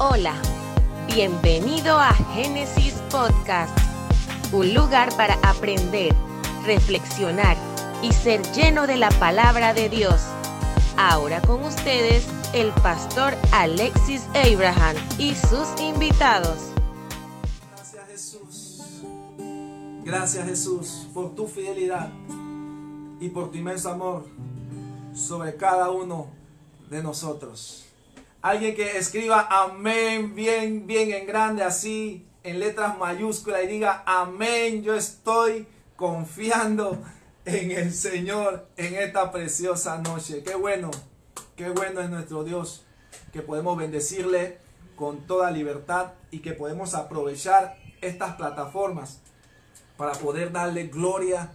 Hola, bienvenido a Génesis Podcast, un lugar para aprender, reflexionar y ser lleno de la palabra de Dios. Ahora con ustedes el pastor Alexis Abraham y sus invitados. Gracias Jesús. Gracias Jesús por tu fidelidad y por tu inmenso amor sobre cada uno de nosotros. Alguien que escriba amén bien, bien en grande, así en letras mayúsculas y diga amén. Yo estoy confiando en el Señor en esta preciosa noche. Qué bueno, qué bueno es nuestro Dios que podemos bendecirle con toda libertad y que podemos aprovechar estas plataformas para poder darle gloria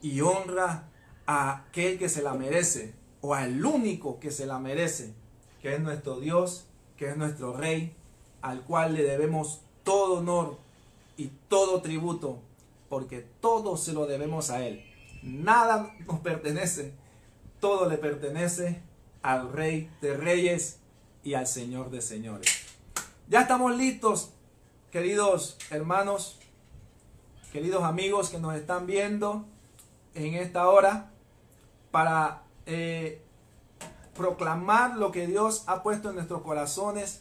y honra a aquel que se la merece o al único que se la merece que es nuestro Dios, que es nuestro Rey, al cual le debemos todo honor y todo tributo, porque todo se lo debemos a Él. Nada nos pertenece, todo le pertenece al Rey de Reyes y al Señor de Señores. Ya estamos listos, queridos hermanos, queridos amigos que nos están viendo en esta hora, para eh, proclamar lo que Dios ha puesto en nuestros corazones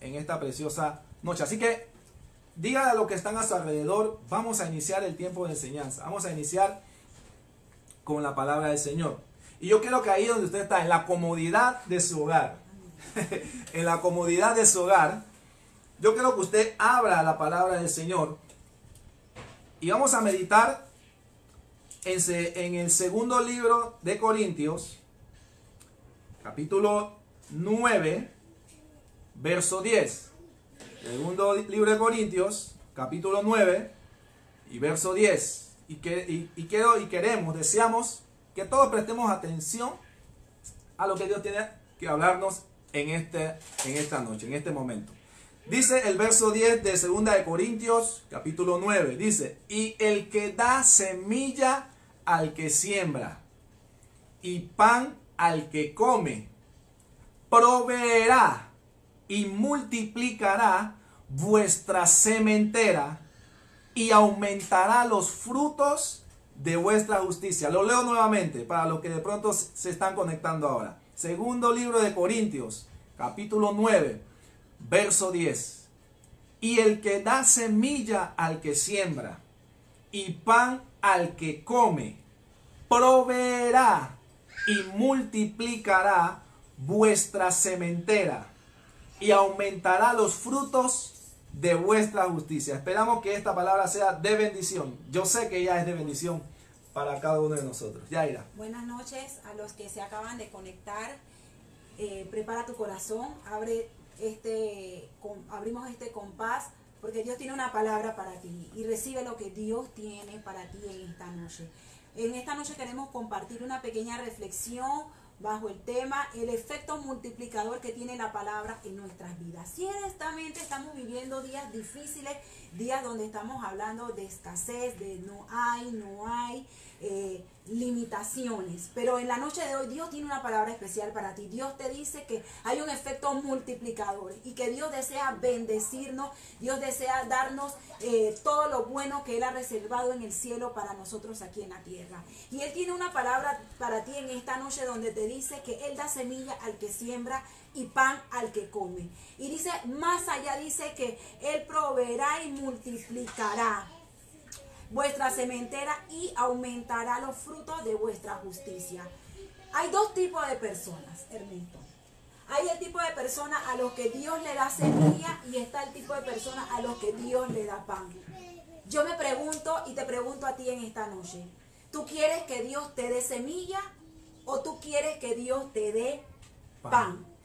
en esta preciosa noche. Así que diga a los que están a su alrededor, vamos a iniciar el tiempo de enseñanza. Vamos a iniciar con la palabra del Señor. Y yo quiero que ahí donde usted está, en la comodidad de su hogar, en la comodidad de su hogar, yo quiero que usted abra la palabra del Señor y vamos a meditar en, en el segundo libro de Corintios, capítulo 9, verso 10. Segundo libro de Corintios, capítulo 9 y verso 10. Y, que, y, quiero, y queremos, deseamos que todos prestemos atención a lo que Dios tiene que hablarnos en, este, en esta noche, en este momento. Dice el verso 10 de Segunda de Corintios, capítulo 9. Dice, y el que da semilla al que siembra y pan al que come, proveerá y multiplicará vuestra sementera y aumentará los frutos de vuestra justicia. Lo leo nuevamente para los que de pronto se están conectando ahora. Segundo libro de Corintios, capítulo 9, verso 10. Y el que da semilla al que siembra y pan al que come, proveerá y multiplicará vuestra sementera y aumentará los frutos de vuestra justicia. Esperamos que esta palabra sea de bendición. Yo sé que ella es de bendición para cada uno de nosotros. Yaira. Buenas noches a los que se acaban de conectar. Eh, prepara tu corazón, abre este, abrimos este compás porque Dios tiene una palabra para ti y recibe lo que Dios tiene para ti en esta noche. En esta noche queremos compartir una pequeña reflexión bajo el tema el efecto multiplicador que tiene la palabra en nuestras vidas. Ciertamente estamos viviendo días difíciles, días donde estamos hablando de escasez, de no hay, no hay, eh, limitaciones. Pero en la noche de hoy Dios tiene una palabra especial para ti. Dios te dice que hay un efecto multiplicador y que Dios desea bendecirnos, Dios desea darnos eh, todo lo bueno que Él ha reservado en el cielo para nosotros aquí en la tierra. Y Él tiene una palabra para ti en esta noche donde te dice que Él da semilla al que siembra y pan al que come. Y dice, más allá dice que Él proveerá y multiplicará vuestra sementera y aumentará los frutos de vuestra justicia. Hay dos tipos de personas, Ernesto. Hay el tipo de personas a los que Dios le da semilla y está el tipo de personas a los que Dios le da pan. Yo me pregunto y te pregunto a ti en esta noche, ¿tú quieres que Dios te dé semilla o tú quieres que Dios te dé pan?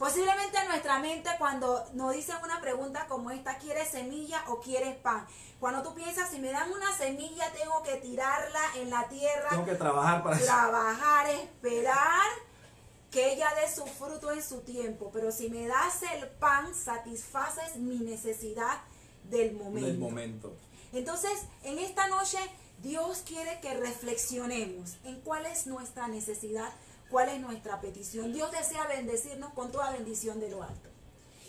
Posiblemente en nuestra mente cuando nos dicen una pregunta como esta, ¿quieres semilla o quieres pan? Cuando tú piensas, si me dan una semilla, tengo que tirarla en la tierra. Tengo que trabajar para Trabajar, esperar que ella dé su fruto en su tiempo. Pero si me das el pan, satisfaces mi necesidad del momento. Del momento. Entonces, en esta noche, Dios quiere que reflexionemos en cuál es nuestra necesidad cuál es nuestra petición. Dios desea bendecirnos con toda bendición de lo alto.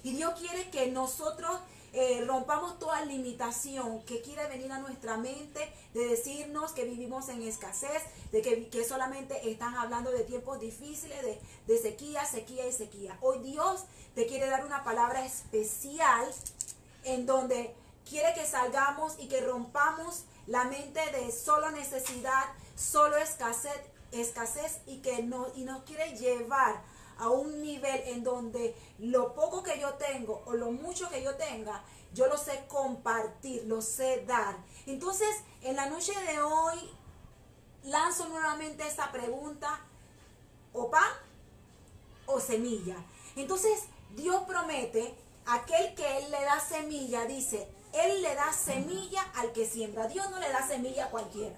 Y Dios quiere que nosotros eh, rompamos toda limitación que quiere venir a nuestra mente de decirnos que vivimos en escasez, de que, que solamente están hablando de tiempos difíciles, de, de sequía, sequía y sequía. Hoy Dios te quiere dar una palabra especial en donde quiere que salgamos y que rompamos la mente de solo necesidad, solo escasez, escasez y que no, y nos quiere llevar a un nivel en donde lo poco que yo tengo o lo mucho que yo tenga, yo lo sé compartir, lo sé dar. Entonces, en la noche de hoy, lanzo nuevamente esta pregunta, o pan o semilla. Entonces, Dios promete, aquel que Él le da semilla, dice, Él le da semilla al que siembra. Dios no le da semilla a cualquiera.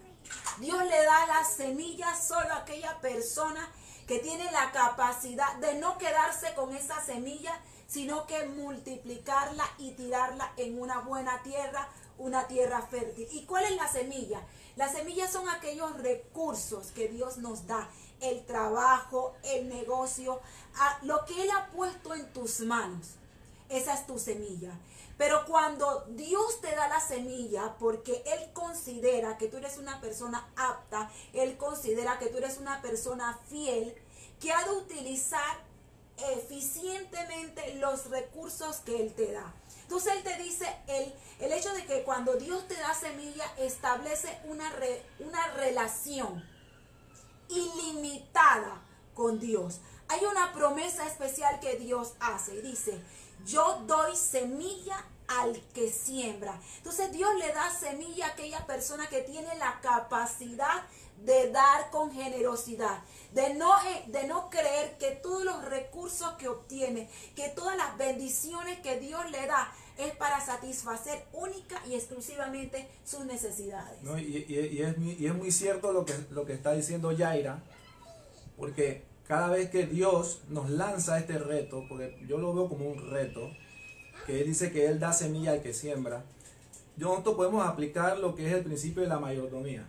Dios le da la semilla solo a aquella persona que tiene la capacidad de no quedarse con esa semilla, sino que multiplicarla y tirarla en una buena tierra, una tierra fértil. ¿Y cuál es la semilla? Las semillas son aquellos recursos que Dios nos da, el trabajo, el negocio, lo que Él ha puesto en tus manos. Esa es tu semilla. Pero cuando Dios te da la semilla, porque Él considera que tú eres una persona apta, Él considera que tú eres una persona fiel, que ha de utilizar eficientemente los recursos que Él te da. Entonces Él te dice, el, el hecho de que cuando Dios te da semilla, establece una, una relación ilimitada con Dios. Hay una promesa especial que Dios hace y dice, yo doy semilla al que siembra. Entonces Dios le da semilla a aquella persona que tiene la capacidad de dar con generosidad, de no, eh, de no creer que todos los recursos que obtiene, que todas las bendiciones que Dios le da es para satisfacer única y exclusivamente sus necesidades. y, es, y, es, muy cierto lo que, lo que está diciendo Yaira, porque cada vez que Dios nos lanza este reto, porque yo lo veo como un reto, que Él dice que Él da semilla al que siembra, nosotros podemos aplicar lo que es el principio de la mayordomía.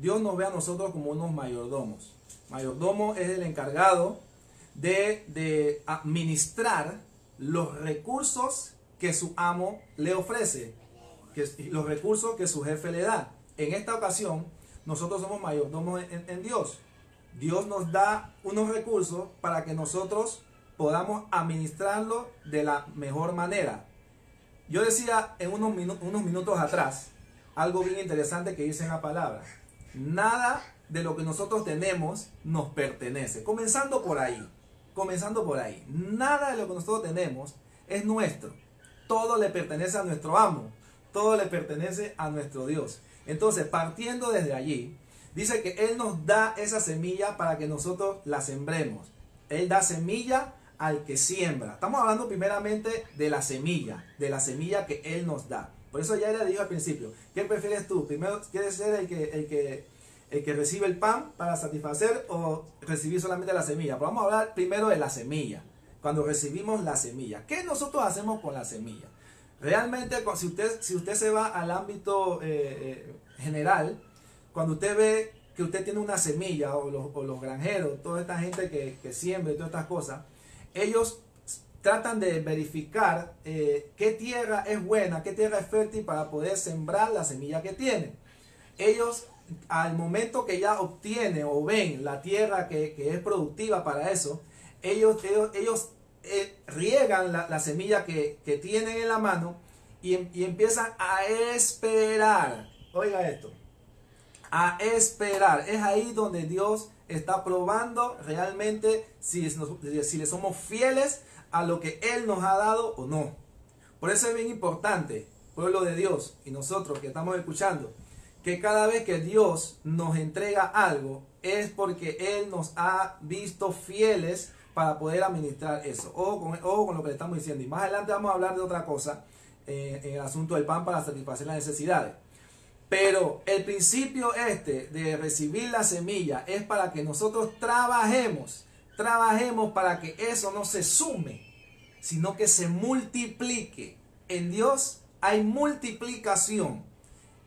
Dios nos ve a nosotros como unos mayordomos. Mayordomo es el encargado de, de administrar los recursos que su amo le ofrece, que, los recursos que su jefe le da. En esta ocasión, nosotros somos mayordomos en Dios. Dios nos da unos recursos para que nosotros podamos administrarlo de la mejor manera. Yo decía en unos, unos minutos atrás algo bien interesante que dice en la palabra. Nada de lo que nosotros tenemos nos pertenece. Comenzando por ahí. Comenzando por ahí. Nada de lo que nosotros tenemos es nuestro. Todo le pertenece a nuestro amo. Todo le pertenece a nuestro Dios. Entonces, partiendo desde allí, Dice que Él nos da esa semilla para que nosotros la sembremos. Él da semilla al que siembra. Estamos hablando primeramente de la semilla, de la semilla que Él nos da. Por eso ya le dijo al principio, ¿qué prefieres tú? Primero, ¿quieres ser el que, el que, el que recibe el pan para satisfacer o recibir solamente la semilla? Pero vamos a hablar primero de la semilla. Cuando recibimos la semilla, ¿qué nosotros hacemos con la semilla? Realmente, si usted, si usted se va al ámbito eh, eh, general, cuando usted ve que usted tiene una semilla o los, granjeros, toda esta gente que, siembra y todas estas cosas, ellos tratan de verificar eh, qué tierra es buena, qué tierra es fértil para poder sembrar la semilla que tienen. Ellos al momento que ya obtienen o ven la tierra que, es productiva para eso, ellos, ellos, eh, riegan la, semilla que, tienen en la mano y, y empiezan a esperar. Oiga esto a esperar. Es ahí donde Dios está probando realmente si, si le somos fieles a lo que Él nos ha dado o no. Por eso es bien importante, pueblo de Dios y nosotros que estamos escuchando, que cada vez que Dios nos entrega algo es porque Él nos ha visto fieles para poder administrar eso. o con, con lo que le estamos diciendo. Y más adelante vamos a hablar de otra cosa eh, en el asunto del pan para satisfacer las necesidades. Pero el principio este de recibir la semilla es para que nosotros trabajemos, trabajemos para que eso no se sume, sino que se multiplique. En Dios hay multiplicación.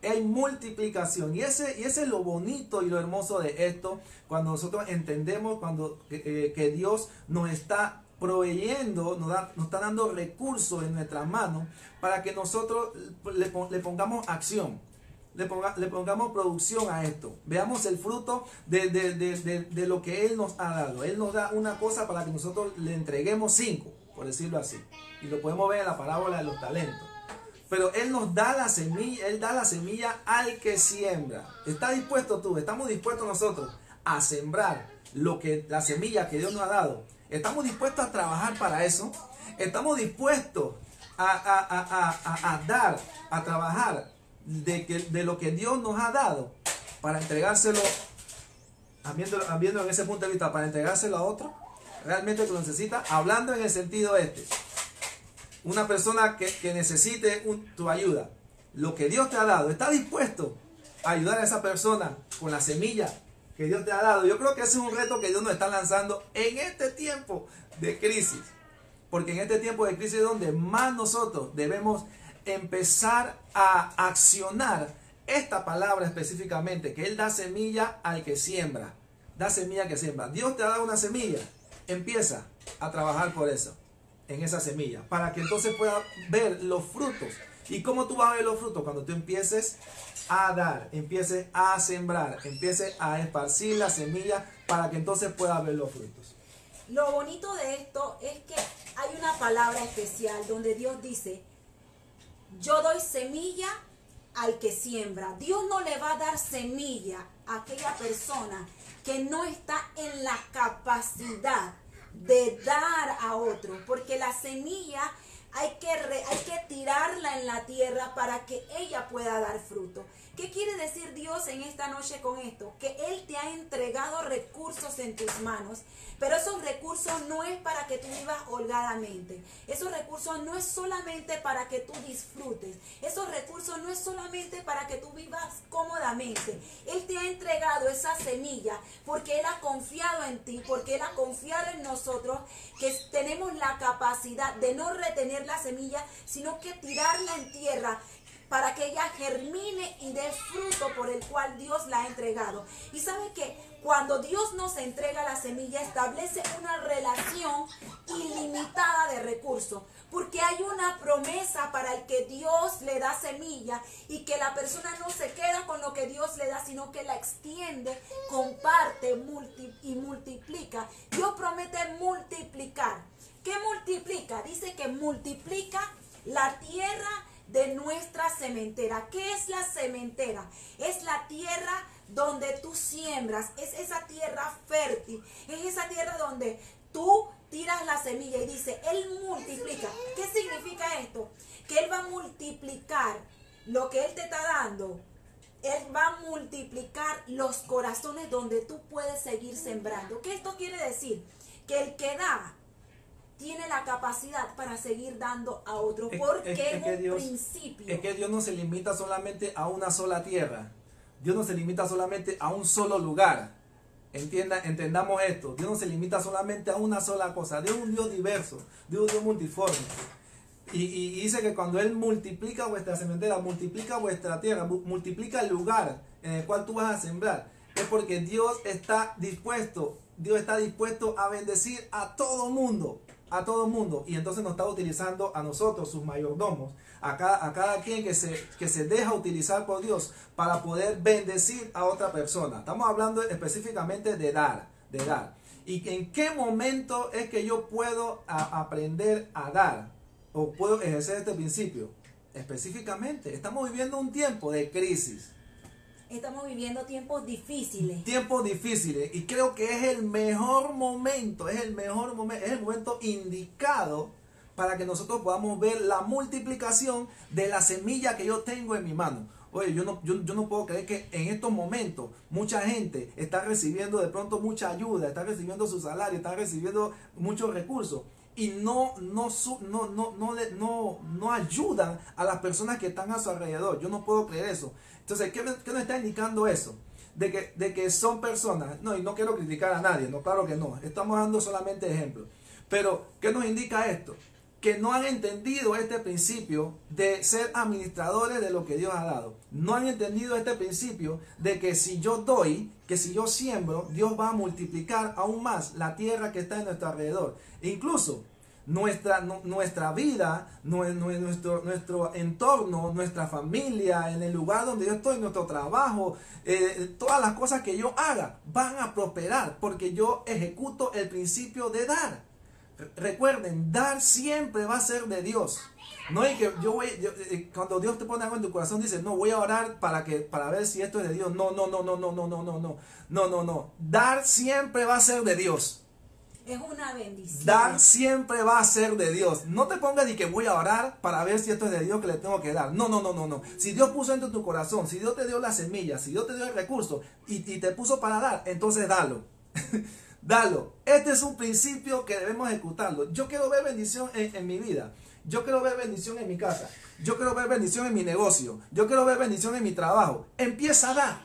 Hay multiplicación. Y ese, y ese es lo bonito y lo hermoso de esto, cuando nosotros entendemos cuando, eh, que Dios nos está proveyendo, nos, da- nos está dando recursos en nuestras manos para que nosotros le pongamos acción, le, ponga- le pongamos producción a esto. Veamos el fruto de, de- de- de- lo que Él nos ha dado. Él nos da una cosa para que nosotros le entreguemos cinco, por decirlo así. Y lo podemos ver en la parábola de los talentos. Pero Él nos da la semilla, Él da la semilla al que siembra. ¿Está dispuesto tú? ¿Estamos dispuestos nosotros a sembrar lo que, la semilla que Dios nos ha dado? ¿Estamos dispuestos a trabajar para eso? ¿Estamos dispuestos a- a- a- a dar, a trabajar de, que, de lo que Dios nos ha dado para entregárselo, viéndolo, viéndolo en ese punto de vista, para entregárselo a otro? Realmente lo necesita, hablando en el sentido este una persona que, que necesite tu ayuda, lo que Dios te ha dado, ¿estás dispuesto a ayudar a esa persona con la semilla que Dios te ha dado? Yo creo que ese es un reto que Dios nos está lanzando en este tiempo de crisis. Porque en este tiempo de crisis es donde más nosotros debemos empezar a accionar esta palabra específicamente, que Él da semilla al que siembra. Da semilla al que siembra. Dios te ha dado una semilla. Empieza a trabajar por eso, en esa semilla, para que entonces puedas ver los frutos. ¿Y cómo tú vas a ver los frutos? Cuando tú empieces a dar, empieces a sembrar, empieces a esparcir la semilla para que entonces puedas ver los frutos. Lo bonito de esto es que hay una palabra especial donde Dios dice, yo doy semilla al que siembra. Dios no le va a dar semilla a aquella persona que no está en la capacidad de dar a otro, porque la semilla hay que, hay que tirarla en la tierra para que ella pueda dar fruto. ¿Qué quiere decir Dios en esta noche con esto? Que Él te ha entregado recursos en tus manos, pero esos recursos no es para que tú vivas holgadamente. Esos recursos no es solamente para que tú disfrutes. Esos recursos no es solamente para que tú vivas cómodamente. Él te ha entregado esa semilla porque Él ha confiado en ti, porque Él ha confiado en nosotros, que tenemos la capacidad de no retener la semilla, sino que tirarla en tierra para que ella germine y dé fruto por el cual Dios la ha entregado. Y sabe que cuando Dios nos entrega la semilla, establece una relación ilimitada de recursos, porque hay una promesa para el que Dios le da semilla y que la persona no se queda con lo que Dios le da, sino que la extiende, comparte multi- y multiplica. Dios promete multiplicar. ¿Qué multiplica? Dice que multiplica la tierra de nuestra cementera. ¿Qué es la cementera? Es la tierra donde tú siembras, es esa tierra fértil, es esa tierra donde tú tiras la semilla y dice, Él multiplica. ¿Qué significa esto? Que Él va a multiplicar lo que Él te está dando. Él va a multiplicar los corazones donde tú puedes seguir sembrando. ¿Qué esto quiere decir? Que el que da tiene la capacidad para seguir dando a otro porque es- es, es que un Dios- principio. Es que Dios no se limita solamente a una sola tierra. Dios no se limita solamente a un solo lugar. Entienda, entendamos esto. Dios no se limita solamente a una sola cosa. Dios es un Dios diverso. Dios es un Dios multiforme. Y, y- dice que cuando Él multiplica vuestra cementera, multiplica vuestra tierra, mu- multiplica el lugar en el cual tú vas a sembrar, es porque Dios está dispuesto, Dios está dispuesto a bendecir a todo mundo, a todo mundo. Y entonces nos está utilizando a nosotros, sus mayordomos, a cada, a cada quien que se, que se deja utilizar por Dios para poder bendecir a otra persona. Estamos hablando específicamente de dar, de dar. ¿Y en qué momento es que yo puedo aprender a dar? ¿O puedo ejercer este principio? Específicamente, estamos viviendo un tiempo de crisis, Estamos viviendo tiempos difíciles. tiempos difíciles y creo que es el mejor momento, es el mejor momento, es el momento indicado para que nosotros podamos ver la multiplicación de la semilla que yo tengo en mi mano. Oye, yo no, yo, yo no puedo creer que en estos momentos mucha gente está recibiendo de pronto mucha ayuda, está recibiendo su salario, está recibiendo muchos recursos y no, no, no, no, no, no, no ayudan a las personas que están a su alrededor. Yo no puedo creer eso. Entonces, ¿qué, qué nos está indicando eso? De que, de que son personas, no, y no quiero criticar a nadie, no, claro que no, estamos dando solamente ejemplos. Pero, ¿qué nos indica esto? que no han entendido este principio de ser administradores de lo que Dios ha dado. No han entendido este principio de que si yo doy, que si yo siembro, Dios va a multiplicar aún más la tierra que está en nuestro alrededor. E incluso nuestra, nuestra vida, nuestro, nuestro entorno, nuestra familia, en el lugar donde yo estoy, nuestro trabajo, eh, todas las cosas que yo haga van a prosperar porque yo ejecuto el principio de dar. Recuerden, dar siempre va a ser de Dios. No es que yo voy, eh, cuando Dios te pone algo en tu corazón, dice, no, voy a orar para que, para ver si esto es de Dios. No, no, no, no, no, no, no, no, no, no, no, no. Dar siempre va a ser de Dios. Es una bendición. Dar siempre va a ser de Dios. No te pongas ni que voy a orar para ver si esto es de Dios que le tengo que dar. No, no, no, no, no. Si Dios puso en tu corazón, si Dios te dio la semilla, si Dios te dio el recurso y, y te puso para dar, entonces dalo. dalo. Este es un principio que debemos ejecutarlo. Yo quiero ver bendición en, en mi vida. Yo quiero ver bendición en mi casa. Yo quiero ver bendición en mi negocio. Yo quiero ver bendición en mi trabajo. Empieza a dar.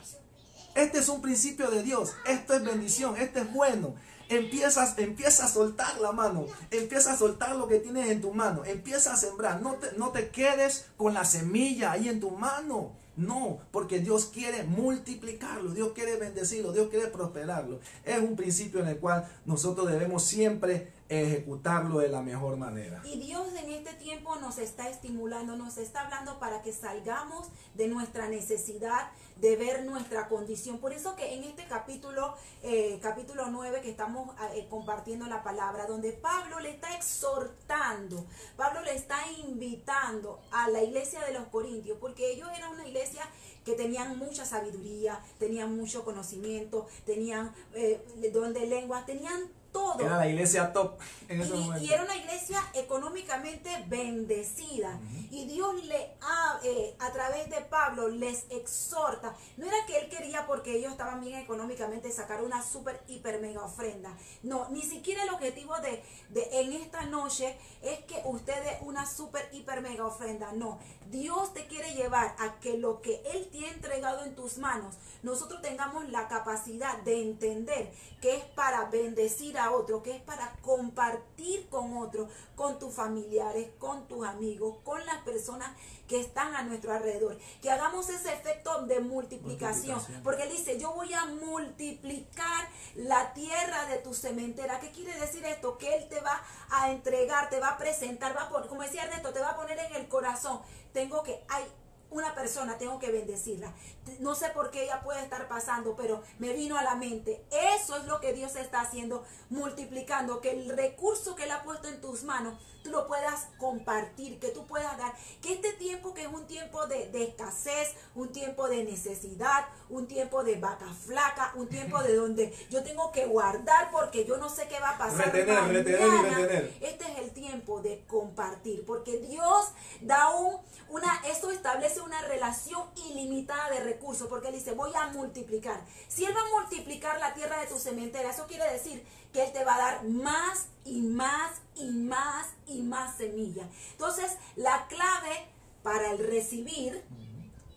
Este es un principio de Dios. Esto es bendición. Esto es bueno. Empiezas, empieza a soltar la mano. Empieza a soltar lo que tienes en tu mano. Empieza a sembrar. No te, no te quedes con la semilla ahí en tu mano. No, porque Dios quiere multiplicarlo, Dios quiere bendecirlo, Dios quiere prosperarlo. Es un principio en el cual nosotros debemos siempre ejecutarlo de la mejor manera. Y Dios en este tiempo nos está estimulando, nos está hablando para que salgamos de nuestra necesidad de ver nuestra condición. Por eso que en este capítulo, eh, capítulo 9 que estamos eh, compartiendo la palabra, donde Pablo le está exhortando, Pablo le está invitando a la iglesia de los Corintios, porque ellos eran una iglesia que tenían mucha sabiduría, tenían mucho conocimiento, tenían eh, don de lengua, tenían todo. Era la iglesia top en ese y, momento. Y era una iglesia económicamente bendecida. Y Dios le ha, eh, a través de Pablo les exhorta. No era que él quería porque ellos estaban bien económicamente sacar una super hiper mega ofrenda. No, ni siquiera el objetivo de, de en esta noche es que ustedes una super hiper mega ofrenda. No, Dios te quiere llevar a que lo que Él te ha entregado en tus manos, nosotros tengamos la capacidad de entender que es para bendecir a otro, que es para compartir con otro, con tus familiares, con tus amigos, con las personas que están a nuestro alrededor. Que hagamos ese efecto de multiplicación. Porque Él dice, yo voy a multiplicar la tierra de tu cementera. ¿Qué quiere decir esto? Que Él te va a entregar, te va a presentar, va a como decía Ernesto, te va a poner en el corazón tengo que, hay una persona, tengo que bendecirla. No sé por qué ella puede estar pasando, pero me vino a la mente. Eso es lo que Dios está haciendo, multiplicando, que el recurso que Él ha puesto en tus manos, tú lo puedas compartir, que tú puedas dar. Que este tiempo que es un tiempo de, escasez, un tiempo de necesidad, un tiempo de vaca flaca, un tiempo de donde yo tengo que guardar porque yo no sé qué va a pasar. Retener, retener y retener. Este es el tiempo de compartir, porque Dios da un, una, eso establece una relación ilimitada de recursos, porque Él dice, voy a multiplicar. Si Él va a multiplicar la tierra de tu cementera, eso quiere decir que Él te va a dar más y más y más y más semilla. Entonces, la clave para el recibir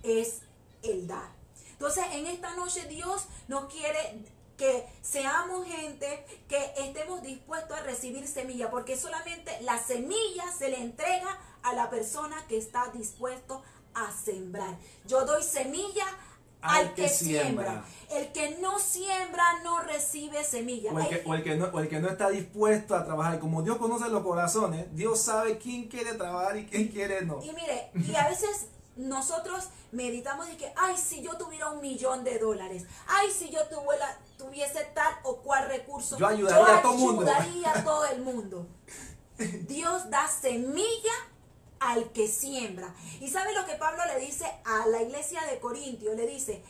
es el dar. Entonces, en esta noche Dios nos quiere que seamos gente que estemos dispuestos a recibir semilla, porque solamente la semilla se le entrega a la persona que está dispuesto a sembrar. Yo doy semilla al, que, siembra. El que no siembra no recibe semilla. O el, que, no, el que no está dispuesto a trabajar. Como Dios conoce los corazones, Dios sabe quién quiere trabajar y quién quiere no. Y mire, y a veces nosotros meditamos y que, ay, si yo tuviera un millón de dólares, ay, si yo tuviese tal o cual recurso, yo ayudaría a todo el mundo. Ayudaría a todo el mundo. Dios da semilla al que siembra. Y sabe lo que Pablo le dice a la iglesia de Corintio, le dice,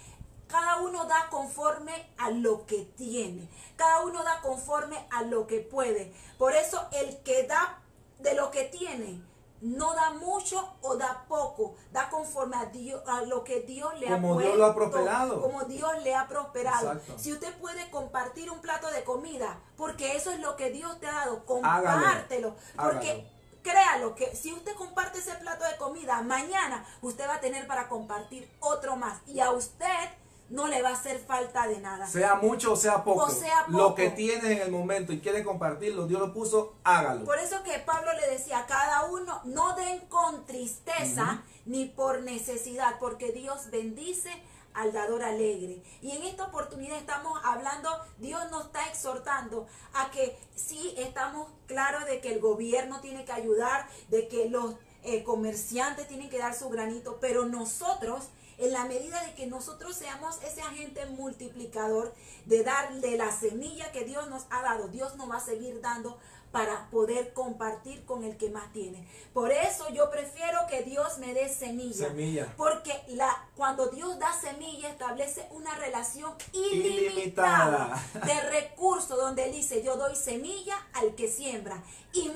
cada uno da conforme a lo que tiene, cada uno da conforme a lo que puede. Por eso el que da de lo que tiene, no da mucho o da poco, da conforme a, Dios, a lo que Dios le ha puesto, Dios lo ha prosperado. Como Dios le ha prosperado. Si usted puede compartir un plato de comida, porque eso es lo que Dios te ha dado, compártelo. Porque créalo que si usted comparte ese plato de comida, mañana usted va a tener para compartir otro más. Y a usted no le va a hacer falta de nada. Sea mucho o sea poco. O sea Lo que tiene en el momento y quiere compartirlo, Dios lo puso, hágalo. Por eso que Pablo le decía, cada no den con tristeza ni por necesidad, porque Dios bendice al dador alegre. Y en esta oportunidad estamos hablando, Dios nos está exhortando a que sí estamos claros de que el gobierno tiene que ayudar, de que los eh, comerciantes tienen que dar su granito, pero nosotros en la medida de que nosotros seamos ese agente multiplicador de darle la semilla que Dios nos ha dado, Dios nos va a seguir dando para poder compartir con el que más tiene. Por eso yo prefiero que Dios me dé semilla. Semilla. Porque la, cuando Dios da semilla establece una relación ilimitada, Ilimitada. de recursos donde Él dice yo doy semilla al que siembra y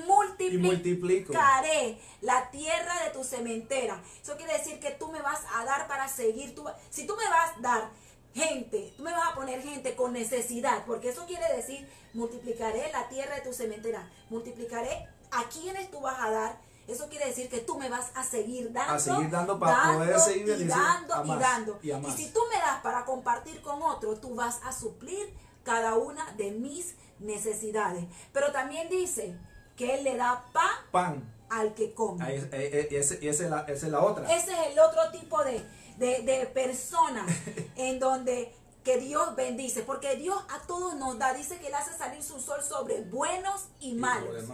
haré la tierra de tu cementera. Eso quiere decir que tú me vas a dar para seguir. Tú, si tú me vas a dar gente, tú me vas a poner gente con necesidad, porque eso quiere decir multiplicaré la tierra de tu cementera, multiplicaré a quienes tú vas a dar. Eso quiere decir que tú me vas a seguir dando, A seguir dando para poder seguir y dando a y dando. y a más. si tú me das para compartir con otro, tú vas a suplir cada una de mis necesidades. Pero también dice que Él le da pan Pan. al que come. Eh, eh, y esa es la, es la otra. Ese es el otro tipo de, de, de persona en donde que Dios bendice, porque Dios a todos nos da, dice que Él hace salir su sol sobre buenos y malos,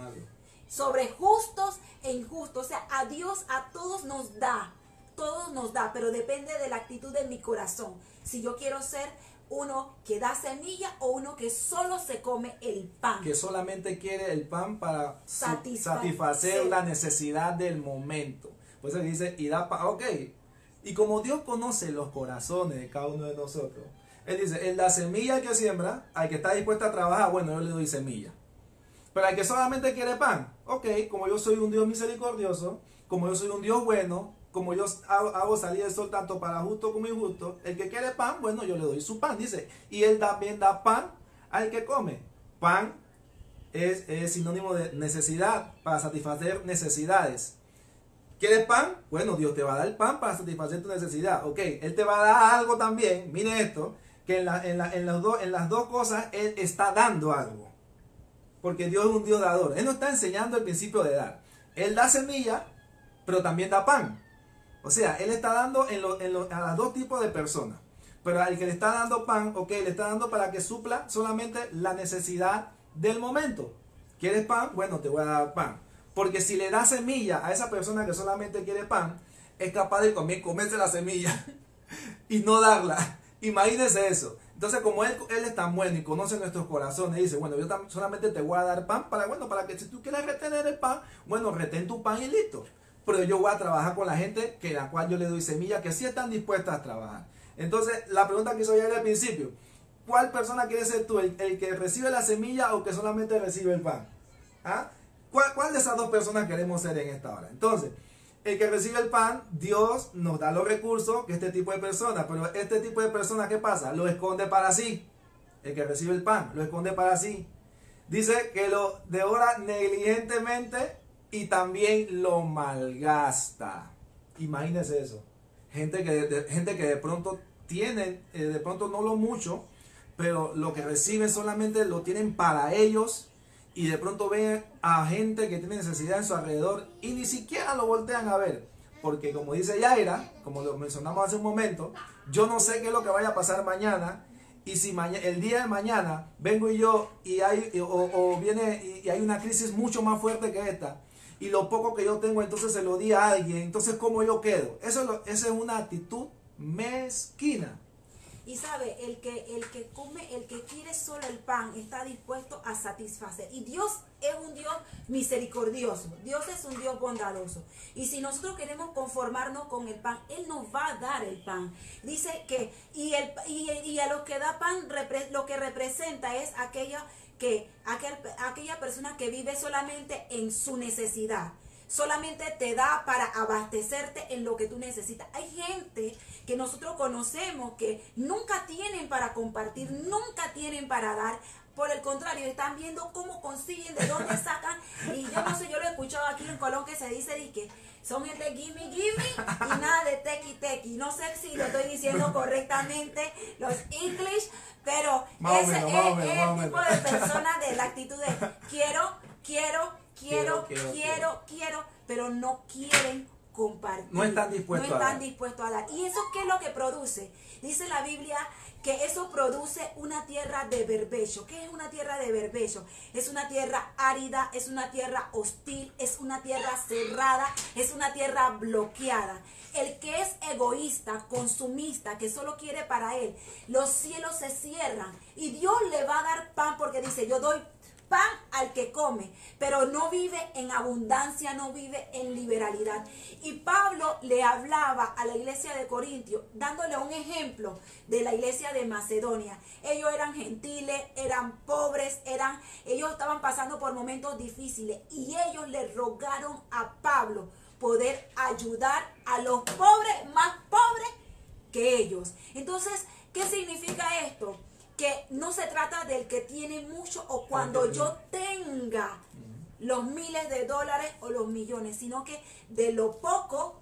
Sobre justos e injustos, o sea, a Dios a todos nos da, todos nos da, pero depende de la actitud de mi corazón, si yo quiero ser uno que da semilla o uno que solo se come el pan. Que solamente quiere el pan para satisfacer la necesidad del momento. Por eso dice, y da pan. Ok. Y como Dios conoce los corazones de cada uno de nosotros, Él dice, Él da semilla que siembra, al que está dispuesto a trabajar, bueno, yo le doy semilla. Pero al que solamente quiere pan, ok, como yo soy un Dios misericordioso, como yo soy un Dios bueno, como yo hago, salir el sol tanto para justo como injusto, el que quiere pan, bueno, yo le doy su pan, dice. Y él también da pan al que come. Pan es sinónimo de necesidad, para satisfacer necesidades. ¿Quieres pan? Bueno, Dios te va a dar pan para satisfacer tu necesidad. Ok, Él te va a dar algo también. Mire esto, que en, la- la- en las dos- cosas Él está dando algo. Porque Dios es un Dios dador. Él nos está enseñando el principio de dar. Él da semilla, pero también da pan. O sea, Él está dando a los dos tipos de personas. Pero al que le está dando pan, ok, le está dando para que supla solamente la necesidad del momento. ¿Quieres pan? Bueno, te voy a dar pan. Porque si le das semilla a esa persona que solamente quiere pan, es capaz de comer, comerse la semilla y no darla. Imagínese eso. Entonces, como él, él es tan bueno y conoce nuestros corazones, dice, bueno, yo solamente te voy a dar pan para, bueno, para que si tú quieres retener el pan, bueno, retén tu pan y listo. Pero yo voy a trabajar con la gente que la cual yo le doy semilla, que sí están dispuestas a trabajar. Entonces, la pregunta que hizo ya al principio, ¿cuál persona quieres ser tú? ¿El, el que recibe la semilla o que solamente recibe el pan? ¿Ah? ¿Cuál, ¿Cuál de esas dos personas queremos ser en esta hora? Entonces, el que recibe el pan, Dios nos da los recursos que este tipo de personas, pero este tipo de personas, ¿qué pasa? Lo esconde para sí. El que recibe el pan, lo esconde para sí. Dice que lo devora negligentemente y también lo malgasta. Imagínese eso. Gente que de, gente que de pronto tienen, eh, de pronto no lo mucho, pero lo que reciben solamente lo tienen para ellos y de pronto ven a gente que tiene necesidad en su alrededor y ni siquiera lo voltean a ver. Porque como dice Yaira, como lo mencionamos hace un momento, yo no sé qué es lo que vaya a pasar mañana. Y si maña- el día de mañana vengo y yo y hay o, viene y, y hay una crisis mucho más fuerte que esta y lo poco que yo tengo entonces se lo di a alguien, entonces cómo yo quedo. Eso es, lo- esa es una actitud mezquina. Y sabe, el que, el que come, el que quiere solo el pan, está dispuesto a satisfacer. Y Dios es un Dios misericordioso. Dios es un Dios bondadoso. Y si nosotros queremos conformarnos con el pan, Él nos va a dar el pan. Dice que, y, el, y, y a los que da pan, lo que representa es aquella, que, aquel, aquella persona que vive solamente en su necesidad solamente te da para abastecerte en lo que tú necesitas. Hay gente que nosotros conocemos que nunca tienen para compartir, nunca tienen para dar. Por el contrario, están viendo cómo consiguen, de dónde sacan. Y yo no sé, yo lo he escuchado aquí en Colón que se dice de que son gente gimme, gimme y nada de tequi, tequi. No sé si lo estoy diciendo correctamente, los English, pero ese menos, es, menos, es el tipo de persona de la actitud de quiero quiero, quiero, quiero, quiero, quiero, pero no quieren compartir. No están dispuestos no a están dar. dispuestos a dar. ¿Y eso qué es lo que produce? Dice la Biblia que eso produce una tierra de berbecho. ¿Qué es una tierra de berbecho? Es una tierra árida, es una tierra hostil, es una tierra cerrada, es una tierra bloqueada. El que es egoísta, consumista, que solo quiere para él, los cielos se cierran y Dios le va a dar pan porque dice, yo doy pan al que come, pero no vive en abundancia, no vive en liberalidad. Y Pablo le hablaba a la iglesia de Corintio, dándole un ejemplo de la iglesia de Macedonia. Ellos eran gentiles, eran pobres, eran, ellos estaban pasando por momentos difíciles y ellos le rogaron a Pablo poder ayudar a los pobres más pobres que ellos. Entonces, ¿qué significa esto? Que no se trata del que tiene mucho o cuando yo tenga los miles de dólares o los millones, sino que de lo poco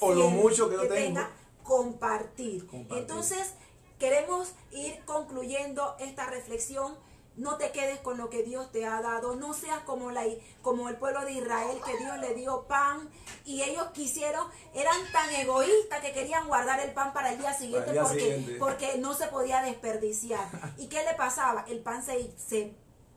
O lo mucho que yo tengo. tenga, compartir. Compartir. Entonces, queremos ir concluyendo esta reflexión. No te quedes con lo que Dios te ha dado. No seas como, la, como el pueblo de Israel que Dios le dio pan y ellos quisieron, eran tan egoístas que querían guardar el pan para el día siguiente, Para el día porque, siguiente. porque no se podía desperdiciar. ¿Y qué le pasaba? El pan se, se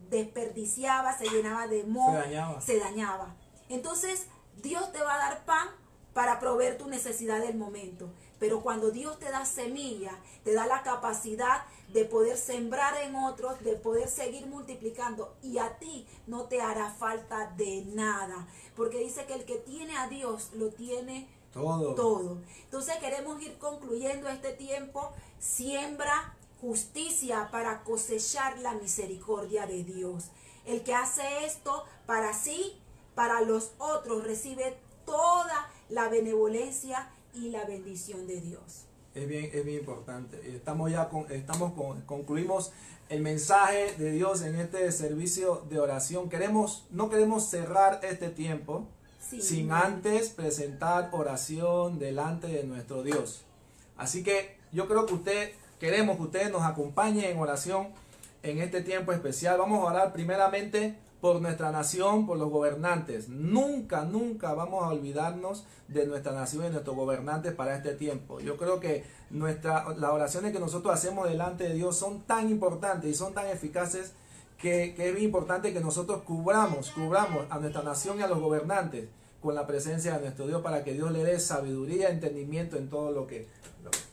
desperdiciaba, se llenaba de moho, Se dañaba. se dañaba. Entonces, Dios te va a dar pan para proveer tu necesidad del momento. Pero cuando Dios te da semilla, te da la capacidad de poder sembrar en otros, de poder seguir multiplicando y a ti no te hará falta de nada. Porque dice que el que tiene a Dios lo tiene Todo. todo. Entonces queremos ir concluyendo este tiempo. Siembra justicia para cosechar la misericordia de Dios. El que hace esto para sí, para los otros, recibe toda la benevolencia y la bendición de Dios. Es bien, es bien importante. Estamos ya con, estamos con, concluimos el mensaje de Dios en este servicio de oración. Queremos, no queremos cerrar este tiempo Sí. sin antes presentar oración delante de nuestro Dios. Así que yo creo que usted, queremos que ustedes nos acompañen en oración en este tiempo especial. Vamos a orar primeramente por nuestra nación, por los gobernantes. Nunca, nunca vamos a olvidarnos de nuestra nación y de nuestros gobernantes para este tiempo. Yo creo que nuestra, las oraciones que nosotros hacemos delante de Dios son tan importantes y son tan eficaces que, que es importante que nosotros cubramos, cubramos a nuestra nación y a los gobernantes con la presencia de nuestro Dios para que Dios le dé sabiduría, entendimiento en todo lo que...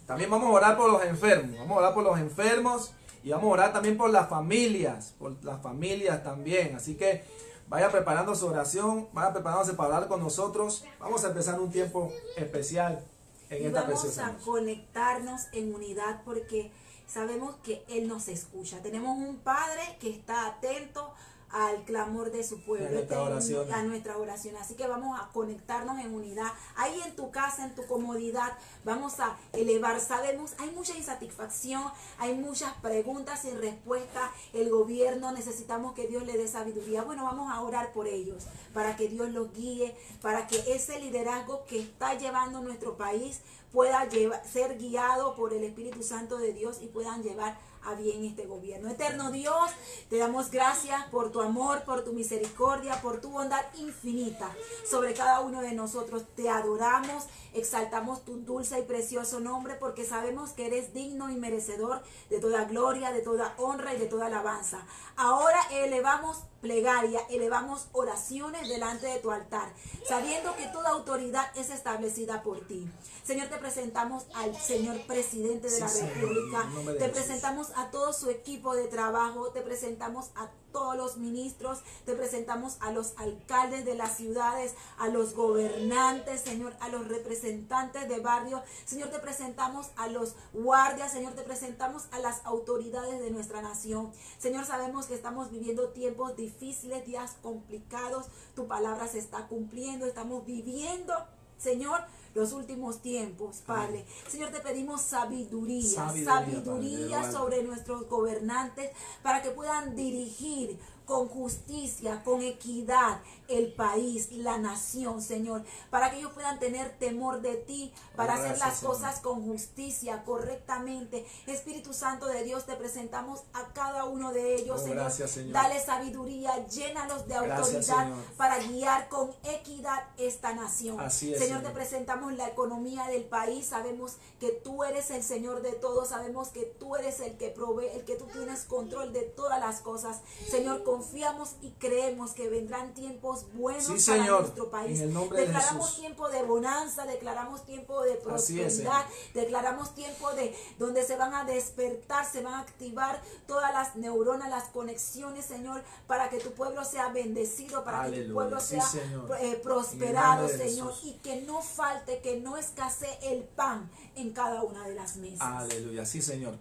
También vamos a orar por los enfermos, vamos a orar por los enfermos y vamos a orar también por las familias, por las familias también. Así que vaya preparando su oración, vaya preparándose para hablar con nosotros. Vamos a empezar un tiempo especial en Y esta vamos preciosa a noche. conectarnos en unidad porque sabemos que Él nos escucha. Tenemos un Padre que está atento al clamor de su pueblo, A nuestras este, oraciones. a nuestra oración. Así que vamos a conectarnos en unidad. Ahí en tu casa, en tu comodidad, vamos a elevar. Sabemos, hay mucha insatisfacción, hay muchas preguntas sin respuesta. El gobierno necesitamos que Dios le dé sabiduría. Bueno, vamos a orar por ellos, para que Dios los guíe, para que ese liderazgo que está llevando nuestro país pueda lleva- ser guiado por el Espíritu Santo de Dios y puedan llevar a bien este gobierno. Eterno Dios, te damos gracias por tu amor, por tu misericordia, por tu bondad infinita sobre cada uno de nosotros. Te adoramos, exaltamos tu dulce y precioso nombre porque sabemos que eres digno y merecedor de toda gloria, de toda honra y de toda alabanza. Ahora elevamos plegaria, elevamos oraciones delante de tu altar, sabiendo que toda autoridad es establecida por ti. Señor, te presentamos al señor presidente de Sí, la República, te presentamos a todo su equipo de trabajo, te presentamos a todos los ministros, te presentamos a los alcaldes de las ciudades, a los gobernantes, Señor, a los representantes de barrio, Señor, te presentamos a los guardias, Señor, te presentamos a las autoridades de nuestra nación. Señor, sabemos que estamos viviendo tiempos difíciles, días complicados, tu palabra se está cumpliendo, estamos viviendo, Señor, los últimos tiempos, Padre. Señor, te pedimos sabiduría, Sabiduría, sabiduría, Padre, sobre nuestros gobernantes para que puedan dirigir con justicia, con equidad el país, la nación, Señor, para que ellos puedan tener temor de ti, para Gracias, hacer las Señor. cosas con justicia, correctamente. Espíritu Santo de Dios, te presentamos a cada uno de ellos, Oh, Señor. gracias, Señor. Dale sabiduría, llénalos de autoridad para guiar con equidad esta nación. Así es, Señor, Señor. te presentamos la economía del país. Sabemos que tú eres el Señor de todos. Sabemos que tú eres el que provee, el que tú tienes control de todas las cosas. Señor, confiamos y creemos que vendrán tiempos buenos Sí, para Señor. nuestro país. En el nombre de declaramos Jesús. tiempo de bonanza, declaramos tiempo de es, prosperidad, declaramos tiempo de donde se van a despertar, se van a activar todas las neuronas, las conexiones, Señor, para que tu pueblo sea bendecido, para que tu pueblo Sí, sea Señor. eh, prosperado, Señor, Jesús. y que no falte, que no escasee el pan en cada una de las mesas. Aleluya, sí Señor.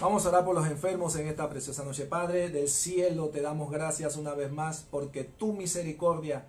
Vamos a orar por los enfermos en esta preciosa noche. Padre del cielo, te damos gracias una vez más porque tu misericordia,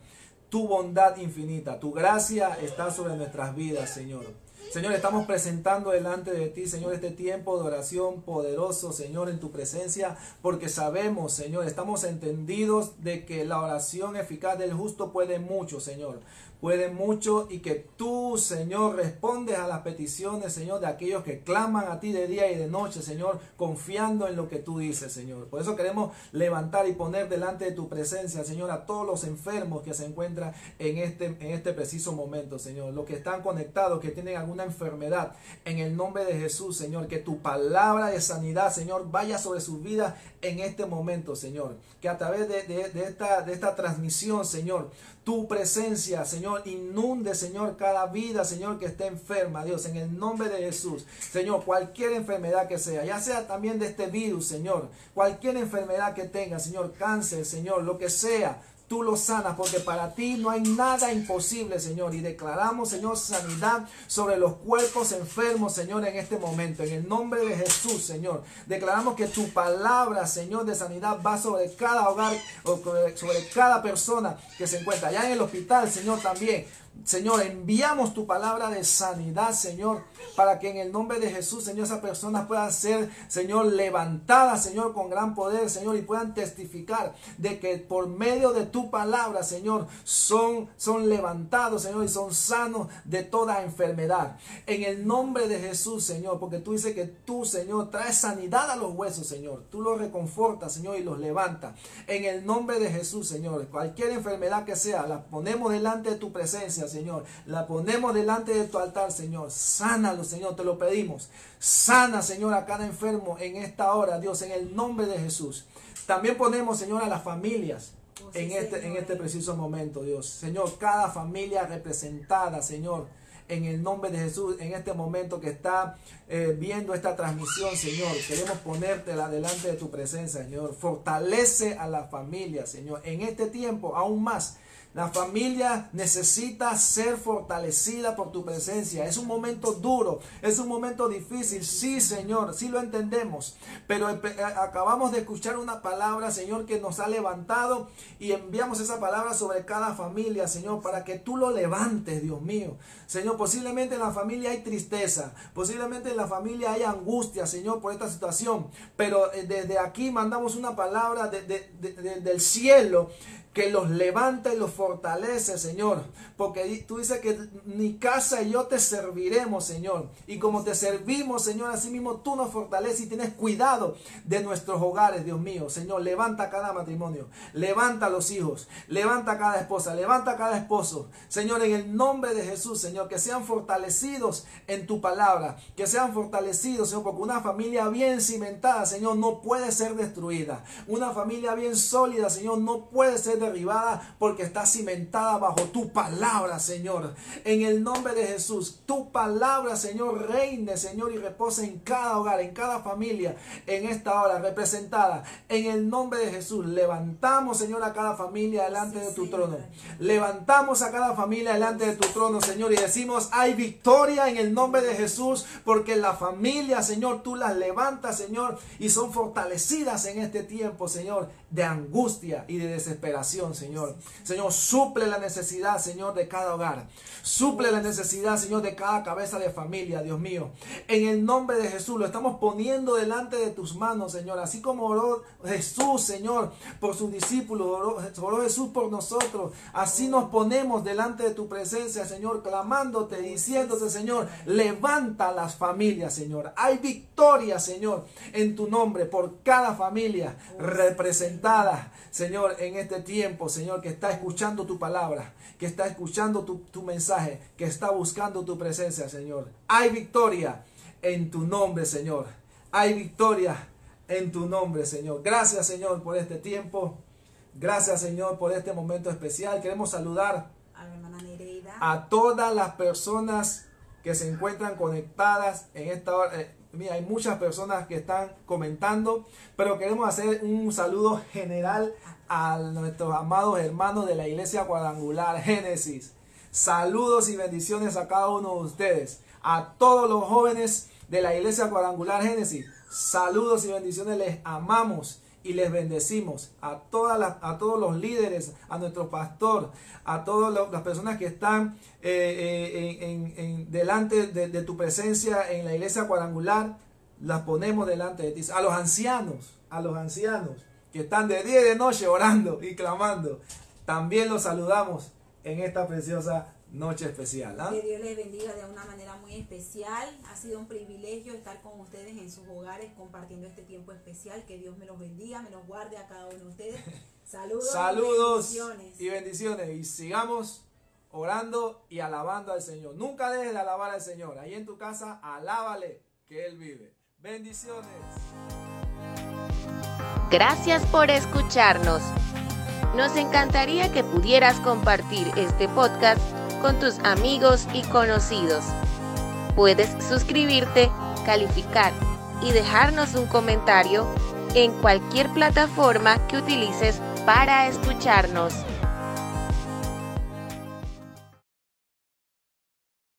tu bondad infinita, tu gracia está sobre nuestras vidas, Señor. Señor, estamos presentando delante de ti, Señor, este tiempo de oración poderoso, Señor, en tu presencia, porque sabemos, Señor, estamos entendidos de que la oración eficaz del justo puede mucho, Señor puede mucho y que tú, Señor, respondes a las peticiones, Señor, de aquellos que claman a ti de día y de noche, Señor, confiando en lo que tú dices, Señor. Por eso queremos levantar y poner delante de tu presencia, Señor, a todos los enfermos que se encuentran en este, en este preciso momento, Señor. Los que están conectados, que tienen alguna enfermedad, en el nombre de Jesús, Señor, que tu palabra de sanidad, Señor, vaya sobre sus vidas en este momento, Señor. Que a través de, esta, de esta transmisión, Señor, tu presencia, Señor, inunde, Señor, cada vida, Señor, que esté enferma, Dios, en el nombre de Jesús. Señor, cualquier enfermedad que sea, ya sea también de este virus, Señor, cualquier enfermedad que tenga, Señor, cáncer, Señor, lo que sea, tú lo sanas, porque para ti no hay nada imposible, Señor. Y declaramos, Señor, sanidad sobre los cuerpos enfermos, Señor, en este momento. En el nombre de Jesús, Señor. Declaramos que tu palabra, Señor, de sanidad va sobre cada hogar, o sobre cada persona que se encuentra allá en el hospital, Señor, también. Señor, enviamos tu palabra de sanidad, Señor, para que en el nombre de Jesús, Señor, esas personas puedan ser, Señor, levantadas, Señor, con gran poder, Señor, y puedan testificar de que por medio de tu palabra, Señor, son, son levantados, Señor, y son sanos de toda enfermedad. En el nombre de Jesús, Señor, porque tú dices que tú, Señor, traes sanidad a los huesos, Señor. Tú los reconfortas, Señor, y los levantas. En el nombre de Jesús, Señor, cualquier enfermedad que sea, la ponemos delante de tu presencia, Señor. La ponemos delante de tu altar, Señor. Sánalo, Señor, te lo pedimos. Sana, Señor, a cada enfermo en esta hora, Dios, en el nombre de Jesús. También ponemos, Señor, a las familias. Oh, sí, En este, en este preciso momento, Dios. Señor, cada familia representada, Señor, en el nombre de Jesús, en este momento que está eh, viendo esta transmisión, Señor, queremos ponértela delante de tu presencia, Señor. Fortalece a la familia, Señor, en este tiempo aún más. La familia necesita ser fortalecida por tu presencia. Es un momento duro, es un momento difícil. Sí, Señor, sí lo entendemos. Pero empe- eh, acabamos de escuchar una palabra, Señor, que nos ha levantado y enviamos esa palabra sobre cada familia, Señor, para que tú lo levantes, Dios mío. Señor, posiblemente en la familia hay tristeza, posiblemente en la familia hay angustia, Señor, por esta situación. Pero eh, desde aquí mandamos una palabra de- de- de- de- del cielo que los levanta y los fortalece, Señor. Porque tú dices que mi casa y yo te serviremos, Señor. Y como te servimos, Señor, así mismo tú nos fortaleces y tienes cuidado de nuestros hogares, Dios mío. Señor, levanta cada matrimonio, levanta los hijos, levanta cada esposa, levanta cada esposo. Señor, en el nombre de Jesús, Señor, que sean fortalecidos en tu palabra, que sean fortalecidos, Señor, porque una familia bien cimentada, Señor, no puede ser destruida. Una familia bien sólida, Señor, no puede ser derribada porque está cimentada bajo tu palabra, Señor. En el nombre de Jesús, tu palabra, Señor, reine, Señor, y repose en cada hogar, en cada familia, en esta hora representada. En el nombre de Jesús, levantamos, Señor, a cada familia delante Sí, de tu trono. Levantamos a cada familia delante de tu trono, Señor, y decimos, hay victoria en el nombre de Jesús, porque la familia, Señor, tú las levantas, Señor, y son fortalecidas en este tiempo, Señor, de angustia y de desesperación. Señor. Señor, suple la necesidad, Señor, de cada hogar. Suple la necesidad, Señor, de cada cabeza de familia, Dios mío. En el nombre de Jesús lo estamos poniendo delante de tus manos, Señor. Así como oró Jesús, Señor, por sus discípulos, oró, Jesús por nosotros. Así nos ponemos delante de tu presencia, Señor, clamándote, diciéndote, Señor, levanta las familias, Señor. Hay victoria, Señor, en tu nombre por cada familia representada, Señor, en este tiempo, Señor, que está escuchando tu palabra, que está escuchando tu, tu mensaje, que está buscando tu presencia, Señor. Hay victoria en tu nombre, Señor. Hay victoria en tu nombre, Señor. Gracias, Señor, por este tiempo. Gracias, Señor, por este momento especial. Queremos saludar a todas las personas que se encuentran conectadas en esta hora. Mira, hay muchas personas que están comentando, pero queremos hacer un saludo general a nuestros amados hermanos de la iglesia cuadrangular Génesis. Saludos y bendiciones a cada uno de ustedes. A todos los jóvenes de la iglesia cuadrangular Génesis. Saludos y bendiciones. Les amamos y les bendecimos a, todas las, a todos los líderes, a nuestro pastor, a todas las personas que están eh, eh, en, delante de, tu presencia en la iglesia cuadrangular, las ponemos delante de ti. A los ancianos, a los ancianos que están de día y de noche orando y clamando, también los saludamos en esta preciosa noche especial. ¿ah? Que Dios les bendiga de una manera muy especial. Ha sido un privilegio estar con ustedes en sus hogares compartiendo este tiempo especial. Que Dios me los bendiga, me los guarde a cada uno de ustedes. Saludos, Saludos y bendiciones. Y bendiciones. Y sigamos orando y alabando al Señor. Nunca dejes de alabar al Señor. Ahí en tu casa, alábale que Él vive. Bendiciones. Gracias por escucharnos. Nos encantaría que pudieras compartir este podcast con tus amigos y conocidos. Puedes suscribirte, calificar y dejarnos un comentario en cualquier plataforma que utilices para escucharnos.